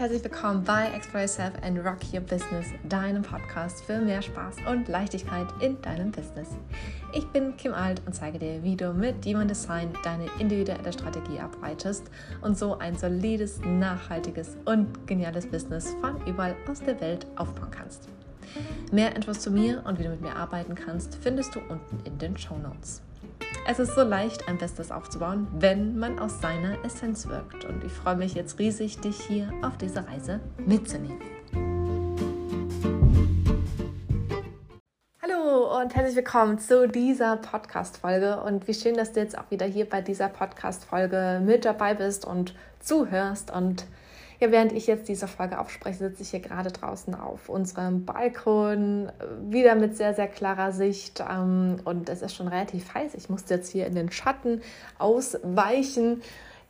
herzlich willkommen bei Explore Yourself and Rock Your Business, deinem Podcast für mehr Spaß und Leichtigkeit in deinem Business. Ich bin Kim Alt und zeige dir, wie du mit Human Design deine individuelle Strategie ableitest und so ein solides, nachhaltiges und geniales Business von überall aus der Welt aufbauen kannst. Mehr Infos zu mir und wie du mit mir arbeiten kannst, findest du unten in den Show Notes. Es ist so leicht, ein Business aufzubauen, wenn man aus seiner Essenz wirkt. Und ich freue mich jetzt riesig, dich hier auf diese Reise mitzunehmen. Hallo und herzlich willkommen zu dieser Podcast-Folge. Und wie schön, dass du jetzt auch wieder hier bei dieser Podcast-Folge mit dabei bist und zuhörst und ja, während ich jetzt diese Folge aufspreche, sitze ich hier gerade draußen auf unserem Balkon, wieder mit sehr, sehr klarer Sicht. Ähm, und es ist schon relativ heiß. Ich musste jetzt hier in den Schatten ausweichen.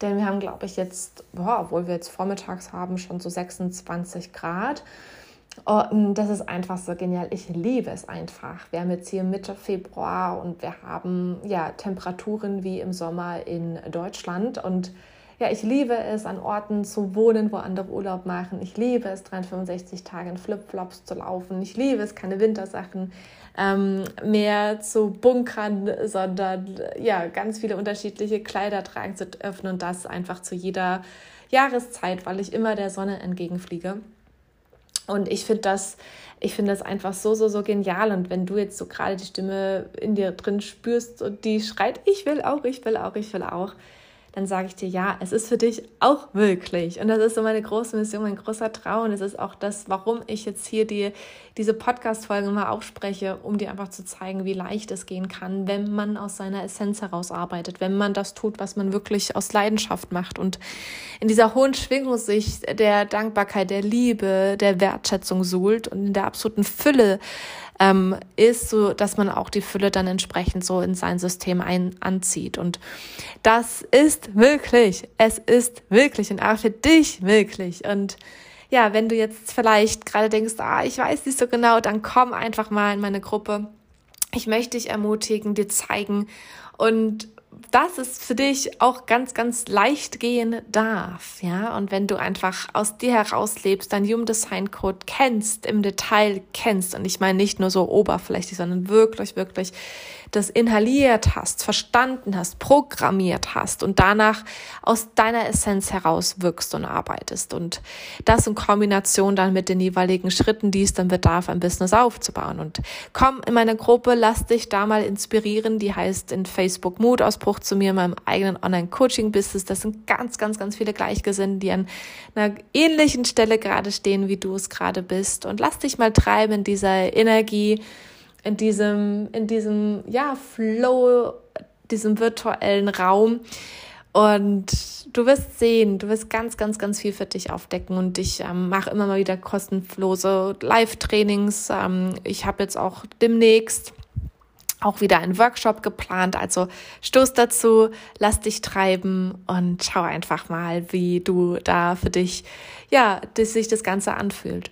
Denn wir haben, glaube ich, jetzt, boah, obwohl wir jetzt vormittags haben, schon so 26 Grad. Und das ist einfach so genial. Ich liebe es einfach. Wir haben jetzt hier Mitte Februar und wir haben ja Temperaturen wie im Sommer in Deutschland. Und ja, ich liebe es, an Orten zu wohnen, wo andere Urlaub machen. Ich liebe es, 365 Tage in Flipflops zu laufen. Ich liebe es, keine Wintersachen ähm, mehr zu bunkern, sondern ja, ganz viele unterschiedliche Kleider tragen zu dürfen und das einfach zu jeder Jahreszeit, weil ich immer der Sonne entgegenfliege. Und ich finde das, ich finde das einfach so, so, so genial. Und wenn du jetzt so gerade die Stimme in dir drin spürst und die schreit, ich will auch, ich will auch, ich will auch, dann sage ich dir, ja, es ist für dich auch möglich. Und das ist so meine große Mission, mein großer Traum. Und es ist auch das, warum ich jetzt hier die, diese Podcast-Folge mal aufspreche, um dir einfach zu zeigen, wie leicht es gehen kann, wenn man aus seiner Essenz heraus arbeitet, wenn man das tut, was man wirklich aus Leidenschaft macht. Und in dieser hohen Schwingung sich der Dankbarkeit, der Liebe, der Wertschätzung suhlt und in der absoluten Fülle ähm, ist, so dass man auch die Fülle dann entsprechend so in sein System ein, anzieht. Und das ist wirklich, es ist wirklich und auch für dich wirklich. Und ja, wenn du jetzt vielleicht gerade denkst, ah, ich weiß nicht so genau, dann komm einfach mal in meine Gruppe. Ich möchte dich ermutigen, dir zeigen und dass es für dich auch ganz, ganz leicht gehen darf, ja. Und wenn du einfach aus dir heraus lebst, dein Human Design Code kennst, im Detail kennst, und ich meine nicht nur so oberflächlich, sondern wirklich, wirklich das inhaliert hast, verstanden hast, programmiert hast und danach aus deiner Essenz heraus wirkst und arbeitest. Und das in Kombination dann mit den jeweiligen Schritten, die es dann bedarf, ein Business aufzubauen. Und komm in meine Gruppe, lass dich da mal inspirieren. Die heißt in Facebook Mutausbruch zu mir, meinem eigenen Online-Coaching-Business. Das sind ganz, ganz, ganz viele Gleichgesinnte, die an einer ähnlichen Stelle gerade stehen, wie du es gerade bist. Und lass dich mal treiben in dieser Energie, in diesem, in diesem, ja, Flow, diesem virtuellen Raum. Und du wirst sehen, du wirst ganz, ganz, ganz viel für dich aufdecken und ich ähm, mache immer mal wieder kostenlose Live-Trainings. Ähm, ich habe jetzt auch demnächst auch wieder einen Workshop geplant. Also stoß dazu, lass dich treiben und schau einfach mal, wie du da für dich, ja, dass sich das Ganze anfühlt.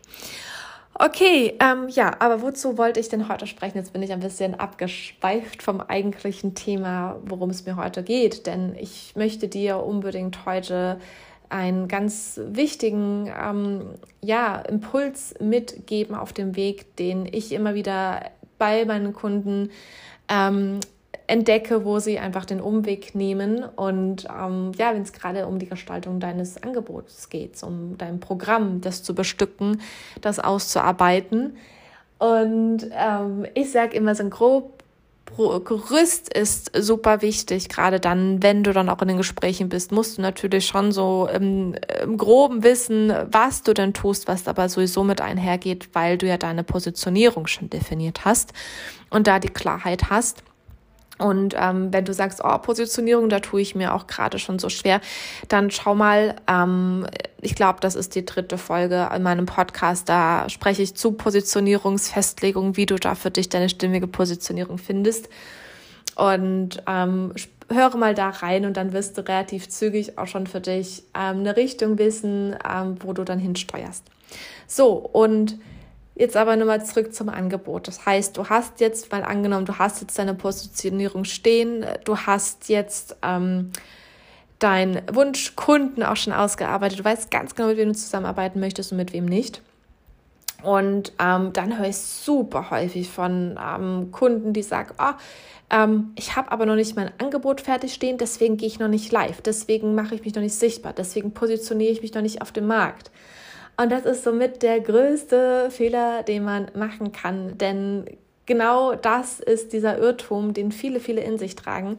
Okay, ähm, ja, aber wozu wollte ich denn heute sprechen? Jetzt bin ich ein bisschen abgeschweift vom eigentlichen Thema, worum es mir heute geht, denn ich möchte dir unbedingt heute einen ganz wichtigen ähm, ja, Impuls mitgeben auf dem Weg, den ich immer wieder bei meinen Kunden ähm, entdecke, wo sie einfach den Umweg nehmen. Und ähm, ja, wenn es gerade um die Gestaltung deines Angebots geht, um dein Programm, das zu bestücken, das auszuarbeiten. Und ähm, ich sage immer, so ein grob Gerüst ist super wichtig, gerade dann, wenn du dann auch in den Gesprächen bist, musst du natürlich schon so im, im Groben wissen, was du denn tust, was aber sowieso mit einhergeht, weil du ja deine Positionierung schon definiert hast und da die Klarheit hast. Und ähm, wenn du sagst, oh, Positionierung, da tue ich mir auch gerade schon so schwer, dann schau mal, ähm, ich glaube, das ist die dritte Folge in meinem Podcast, da spreche ich zu Positionierungsfestlegung, wie du da für dich deine stimmige Positionierung findest. Und ähm, höre mal da rein und dann wirst du relativ zügig auch schon für dich ähm, eine Richtung wissen, ähm, wo du dann hinsteuerst. So, und Jetzt aber nochmal zurück zum Angebot. Das heißt, du hast jetzt, weil angenommen, du hast jetzt deine Positionierung stehen, du hast jetzt ähm, deinen Wunschkunden auch schon ausgearbeitet. Du weißt ganz genau, mit wem du zusammenarbeiten möchtest und mit wem nicht. Und ähm, dann höre ich super häufig von ähm, Kunden, die sagen, oh, ähm, ich habe aber noch nicht mein Angebot fertig stehen, deswegen gehe ich noch nicht live, deswegen mache ich mich noch nicht sichtbar, deswegen positioniere ich mich noch nicht auf dem Markt. Und das ist somit der größte Fehler, den man machen kann, denn genau das ist dieser Irrtum, den viele, viele in sich tragen.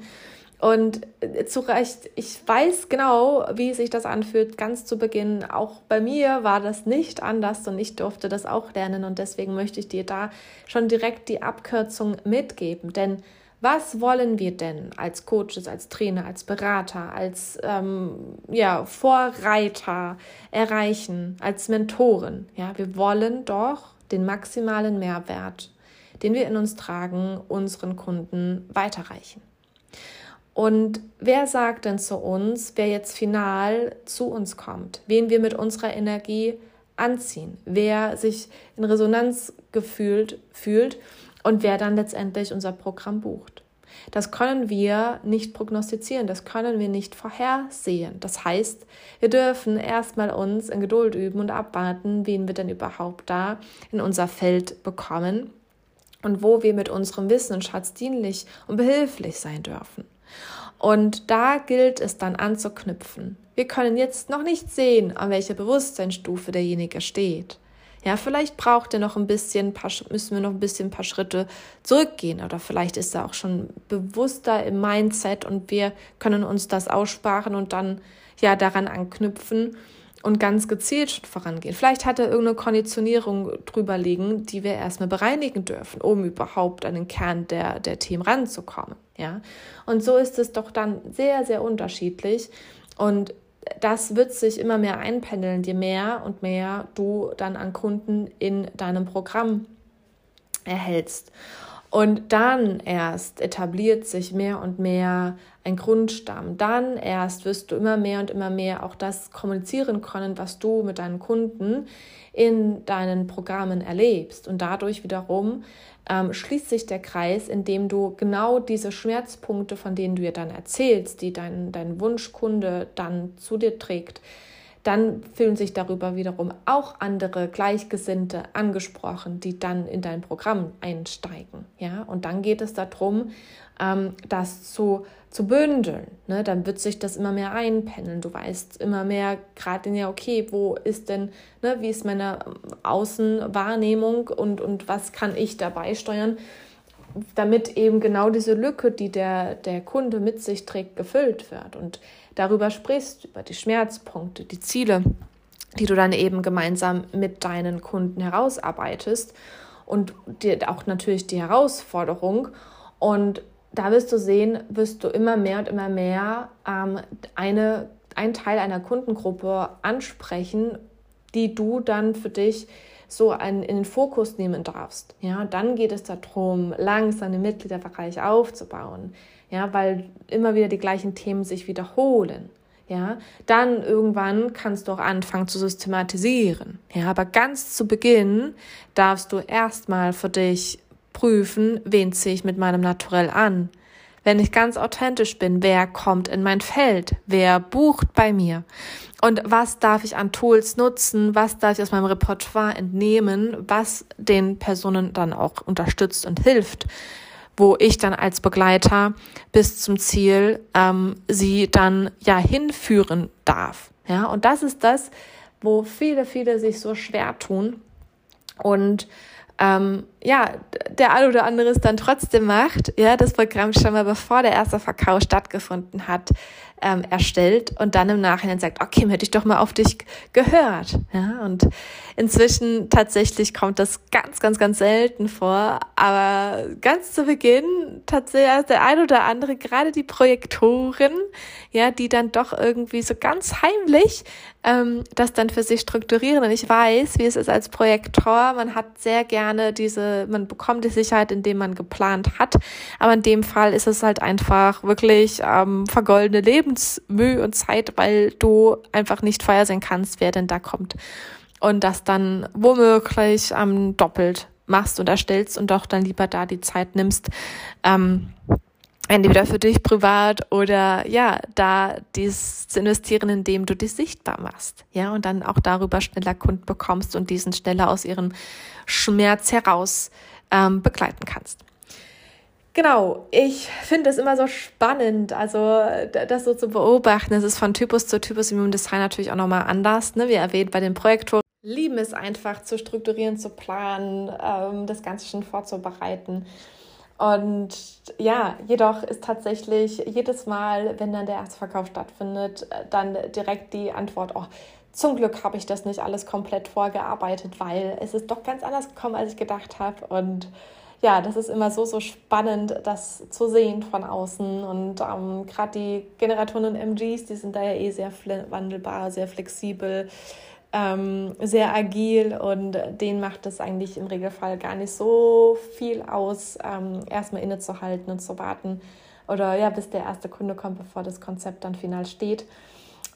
Und zu Recht, ich weiß genau, wie sich das anfühlt, ganz zu Beginn. Auch bei mir war das nicht anders und ich durfte das auch lernen. Und deswegen möchte ich dir da schon direkt die Abkürzung mitgeben. Denn was wollen wir denn als Coaches, als Trainer, als Berater, als ähm, ja, Vorreiter erreichen, als Mentoren? Ja, wir wollen doch den maximalen Mehrwert, den wir in uns tragen, unseren Kunden weiterreichen. Und wer sagt denn zu uns, wer jetzt final zu uns kommt, wen wir mit unserer Energie anziehen, wer sich in Resonanz gefühlt fühlt und wer dann letztendlich unser Programm bucht. Das können wir nicht prognostizieren, das können wir nicht vorhersehen. Das heißt, wir dürfen erstmal uns in Geduld üben und abwarten, wen wir denn überhaupt da in unser Feld bekommen und wo wir mit unserem Wissen und Schatz dienlich und behilflich sein dürfen. Und da gilt es dann anzuknüpfen. Wir können jetzt noch nicht sehen, an welcher Bewusstseinsstufe derjenige steht. Ja, vielleicht braucht er noch ein bisschen, müssen wir noch ein bisschen ein paar Schritte zurückgehen oder vielleicht ist er auch schon bewusster im Mindset und wir können uns das aussparen und dann ja daran anknüpfen und ganz gezielt schon vorangehen. Vielleicht hat er irgendeine Konditionierung drüber liegen, die wir erstmal bereinigen dürfen, um überhaupt an den Kern der, der Themen ranzukommen. Ja, und so ist es doch dann sehr, sehr unterschiedlich und das wird sich immer mehr einpendeln, je mehr und mehr du dann an Kunden in deinem Programm erhältst. Und dann erst etabliert sich mehr und mehr ein Grundstamm. Dann erst wirst du immer mehr und immer mehr auch das kommunizieren können, was du mit deinen Kunden in deinen Programmen erlebst. Und dadurch wiederum ähm, schließt sich der Kreis, indem du genau diese Schmerzpunkte, von denen du dir dann erzählst, die dein, dein Wunschkunde dann zu dir trägt, dann fühlen sich darüber wiederum auch andere Gleichgesinnte angesprochen, die dann in dein Programm einsteigen. Ja? Und dann geht es darum, ähm, das zu, zu bündeln. Ne? Dann wird sich das immer mehr einpendeln. Du weißt immer mehr, gerade in ja, okay, wo ist denn, ne, wie ist meine Außenwahrnehmung und, und was kann ich dabei steuern, damit eben genau diese Lücke, die der, der Kunde mit sich trägt, gefüllt wird. Und darüber sprichst, über die Schmerzpunkte, die Ziele, die du dann eben gemeinsam mit deinen Kunden herausarbeitest und dir auch natürlich die Herausforderung. Und da wirst du sehen, wirst du immer mehr und immer mehr ähm, eine, einen Teil einer Kundengruppe ansprechen, die du dann für dich so einen, in den Fokus nehmen darfst. Ja, dann geht es darum, langsam den Mitgliederbereich aufzubauen. Ja, weil immer wieder die gleichen Themen sich wiederholen. Ja, dann irgendwann kannst du auch anfangen zu systematisieren. Ja, aber ganz zu Beginn darfst du erstmal für dich prüfen, wen ziehe ich mit meinem Naturell an. Wenn ich ganz authentisch bin, wer kommt in mein Feld? Wer bucht bei mir? Und was darf ich an Tools nutzen? Was darf ich aus meinem Repertoire entnehmen? Was den Personen dann auch unterstützt und hilft? Wo ich dann als Begleiter bis zum Ziel ähm, sie dann ja hinführen darf. Ja, und das ist das, wo viele, viele sich so schwer tun. Und ähm, ja, der ein oder andere es dann trotzdem macht, ja, das Programm schon mal bevor der erste Verkauf stattgefunden hat, ähm, erstellt und dann im Nachhinein sagt, okay, hätte ich doch mal auf dich gehört. Ja, und inzwischen tatsächlich kommt das ganz, ganz, ganz selten vor, aber ganz zu Beginn tatsächlich der ein oder andere, gerade die Projektoren, ja, die dann doch irgendwie so ganz heimlich ähm, das dann für sich strukturieren. Und ich weiß, wie es ist als Projektor. Man hat sehr gerne diese, man bekommt die Sicherheit, indem man geplant hat. Aber in dem Fall ist es halt einfach wirklich ähm, vergoldene Lebensmühe und Zeit, weil du einfach nicht vorhersehen kannst, wer denn da kommt. Und das dann womöglich ähm, doppelt machst und erstellst und doch dann lieber da die Zeit nimmst, ähm, entweder für dich privat oder ja, da dies zu investieren, indem du dich sichtbar machst, ja, und dann auch darüber schneller Kunden bekommst und diesen schneller aus ihrem Schmerz heraus ähm, begleiten kannst. Genau, ich finde es immer so spannend, also das so zu beobachten. Es ist von Typus zu Typus im Design natürlich auch nochmal anders. Ne? Wie erwähnt bei den Projektoren lieben es einfach zu strukturieren, zu planen, ähm, das Ganze schon vorzubereiten. Und ja, jedoch ist tatsächlich jedes Mal, wenn dann der Erstverkauf stattfindet, dann direkt die Antwort, oh, zum Glück habe ich das nicht alles komplett vorgearbeitet, weil es ist doch ganz anders gekommen, als ich gedacht habe. Und ja, das ist immer so, so spannend, das zu sehen von außen. Und ähm, gerade die Generatoren und MGs, die sind da ja eh sehr wandelbar, sehr flexibel ähm, sehr agil und denen macht es eigentlich im Regelfall gar nicht so viel aus, ähm, erstmal innezuhalten und zu warten oder ja, bis der erste Kunde kommt, bevor das Konzept dann final steht.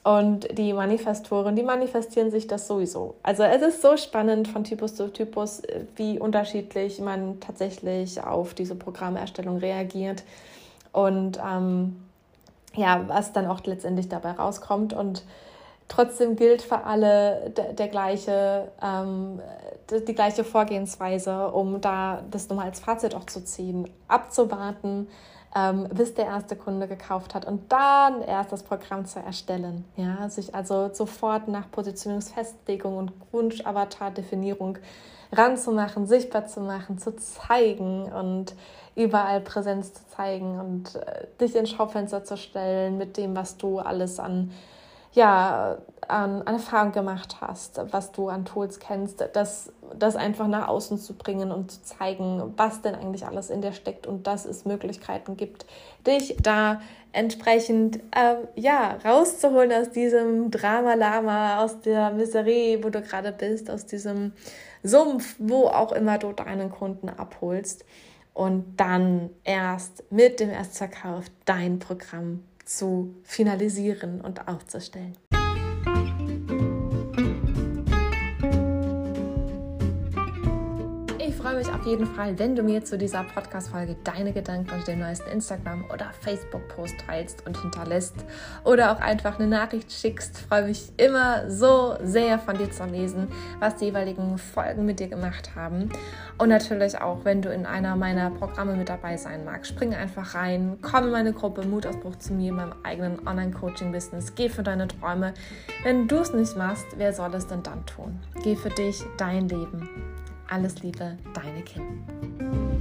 Und die Manifestoren, die manifestieren sich das sowieso. Also es ist so spannend von Typus zu Typus, wie unterschiedlich man tatsächlich auf diese Programmerstellung reagiert und ähm, ja, was dann auch letztendlich dabei rauskommt. Und Trotzdem gilt für alle der, der gleiche, ähm, die, die, gleiche Vorgehensweise, um da das nochmal als Fazit auch zu ziehen, abzuwarten, ähm, bis der erste Kunde gekauft hat und dann erst das Programm zu erstellen. Ja, sich also sofort nach Positionierungsfestlegung und Wunsch-Avatar-Definierung ranzumachen, sichtbar zu machen, zu zeigen und überall Präsenz zu zeigen und äh, dich ins Schaufenster zu stellen mit dem, was du alles an ja, an, an Erfahrung gemacht hast, was du an Tools kennst, das, das einfach nach außen zu bringen und zu zeigen, was denn eigentlich alles in dir steckt und dass es Möglichkeiten gibt, dich da entsprechend äh, ja, rauszuholen aus diesem Drama-Lama, aus der Miserie, wo du gerade bist, aus diesem Sumpf, wo auch immer du deinen Kunden abholst und dann erst mit dem Erstverkauf dein Programm zu finalisieren und aufzustellen. Mich auf jeden Fall, wenn du mir zu dieser Podcast-Folge deine Gedanken unter dem neuesten Instagram- oder Facebook-Post teilst und hinterlässt oder auch einfach eine Nachricht schickst. Freue mich immer so sehr von dir zu lesen, was die jeweiligen Folgen mit dir gemacht haben. Und natürlich auch, wenn du in einer meiner Programme mit dabei sein magst, spring einfach rein, komm in meine Gruppe Mutausbruch zu mir, meinem eigenen Online-Coaching-Business. Geh für deine Träume. Wenn du es nicht machst, wer soll es denn dann tun? Geh für dich, dein Leben. Alles Liebe, deine Kim.